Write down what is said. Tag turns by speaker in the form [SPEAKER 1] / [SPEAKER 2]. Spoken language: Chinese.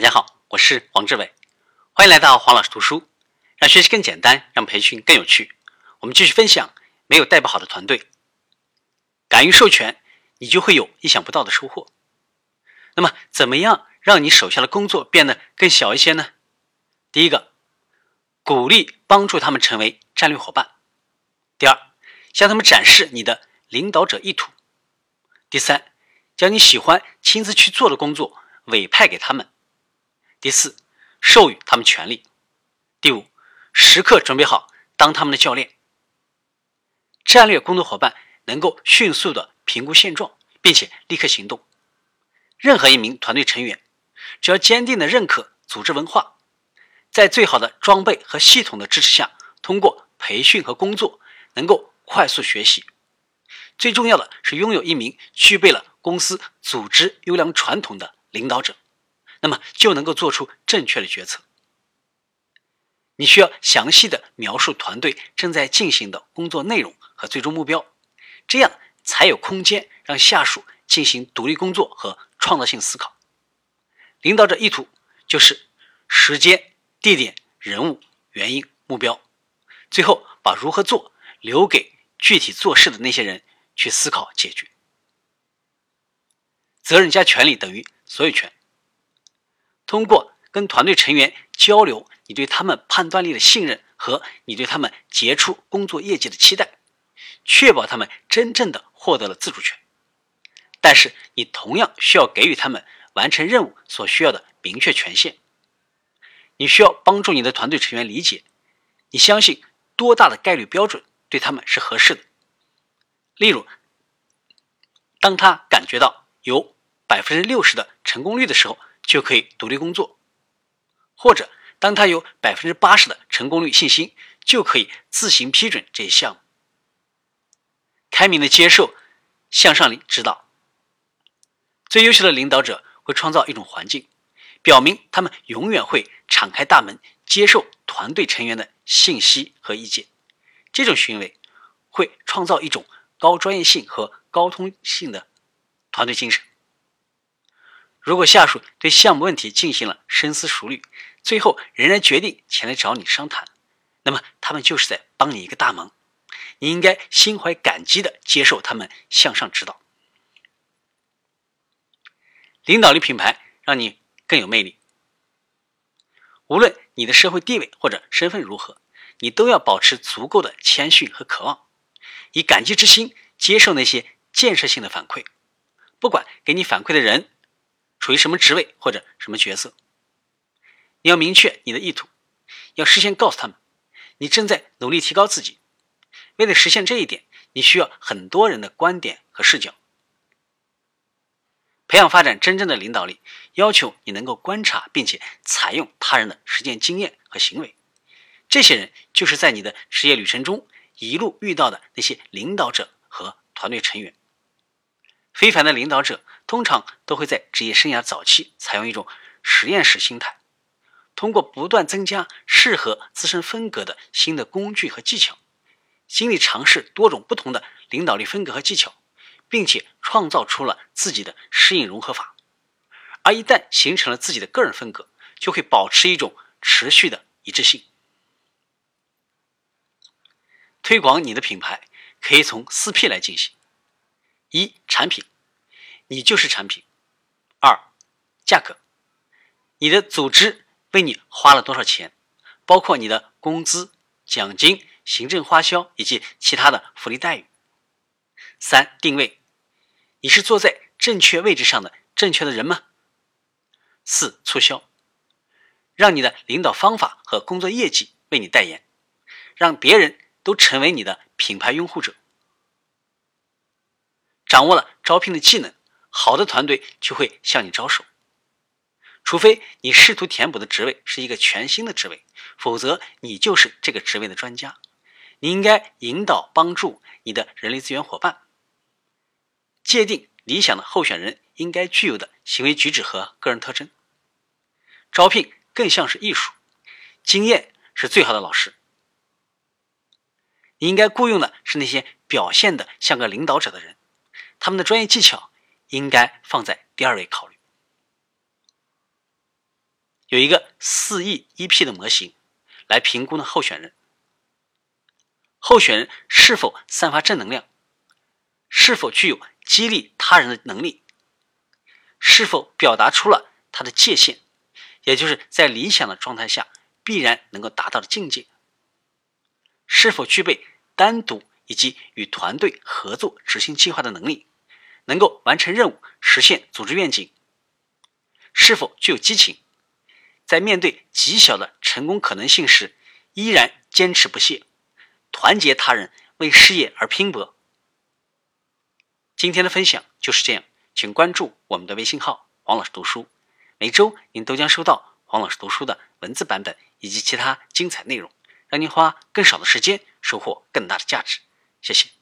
[SPEAKER 1] 大家好，我是王志伟，欢迎来到黄老师读书，让学习更简单，让培训更有趣。我们继续分享，没有带不好的团队，敢于授权，你就会有意想不到的收获。那么，怎么样让你手下的工作变得更小一些呢？第一个，鼓励帮助他们成为战略伙伴；第二，向他们展示你的领导者意图；第三，将你喜欢亲自去做的工作委派给他们。第四，授予他们权利；第五，时刻准备好当他们的教练。战略工作伙伴能够迅速的评估现状，并且立刻行动。任何一名团队成员，只要坚定的认可组织文化，在最好的装备和系统的支持下，通过培训和工作，能够快速学习。最重要的是拥有一名具备了公司组织优良传统的领导者。那么就能够做出正确的决策。你需要详细的描述团队正在进行的工作内容和最终目标，这样才有空间让下属进行独立工作和创造性思考。领导者意图就是时间、地点、人物、原因、目标，最后把如何做留给具体做事的那些人去思考解决。责任加权利等于所有权。通过跟团队成员交流，你对他们判断力的信任和你对他们杰出工作业绩的期待，确保他们真正的获得了自主权。但是，你同样需要给予他们完成任务所需要的明确权限。你需要帮助你的团队成员理解，你相信多大的概率标准对他们是合适的。例如，当他感觉到有百分之六十的成功率的时候。就可以独立工作，或者当他有百分之八十的成功率信心，就可以自行批准这些项目。开明的接受向上领指导。最优秀的领导者会创造一种环境，表明他们永远会敞开大门，接受团队成员的信息和意见。这种行为会创造一种高专业性和高通性的团队精神。如果下属对项目问题进行了深思熟虑，最后仍然决定前来找你商谈，那么他们就是在帮你一个大忙。你应该心怀感激的接受他们向上指导。领导力品牌让你更有魅力。无论你的社会地位或者身份如何，你都要保持足够的谦逊和渴望，以感激之心接受那些建设性的反馈，不管给你反馈的人。处于什么职位或者什么角色？你要明确你的意图，要事先告诉他们，你正在努力提高自己。为了实现这一点，你需要很多人的观点和视角。培养发展真正的领导力，要求你能够观察并且采用他人的实践经验和行为。这些人就是在你的职业旅程中一路遇到的那些领导者和团队成员。非凡的领导者通常都会在职业生涯早期采用一种实验室心态，通过不断增加适合自身风格的新的工具和技巧，心里尝试多种不同的领导力风格和技巧，并且创造出了自己的适应融合法。而一旦形成了自己的个人风格，就会保持一种持续的一致性。推广你的品牌可以从四 P 来进行。一产品，你就是产品。二，价格，你的组织为你花了多少钱，包括你的工资、奖金、行政花销以及其他的福利待遇。三，定位，你是坐在正确位置上的正确的人吗？四，促销，让你的领导方法和工作业绩为你代言，让别人都成为你的品牌拥护者。掌握了招聘的技能，好的团队就会向你招手。除非你试图填补的职位是一个全新的职位，否则你就是这个职位的专家。你应该引导帮助你的人力资源伙伴，界定理想的候选人应该具有的行为举止和个人特征。招聘更像是艺术，经验是最好的老师。你应该雇佣的是那些表现的像个领导者的人。他们的专业技巧应该放在第二位考虑。有一个四 E E P 的模型来评估呢候选人，候选人是否散发正能量，是否具有激励他人的能力，是否表达出了他的界限，也就是在理想的状态下必然能够达到的境界，是否具备单独以及与团队合作执行计划的能力，能够完成任务，实现组织愿景，是否具有激情。在面对极小的成功可能性时，依然坚持不懈，团结他人，为事业而拼搏。今天的分享就是这样，请关注我们的微信号“黄老师读书”，每周您都将收到黄老师读书的文字版本以及其他精彩内容，让您花更少的时间收获更大的价值。谢谢。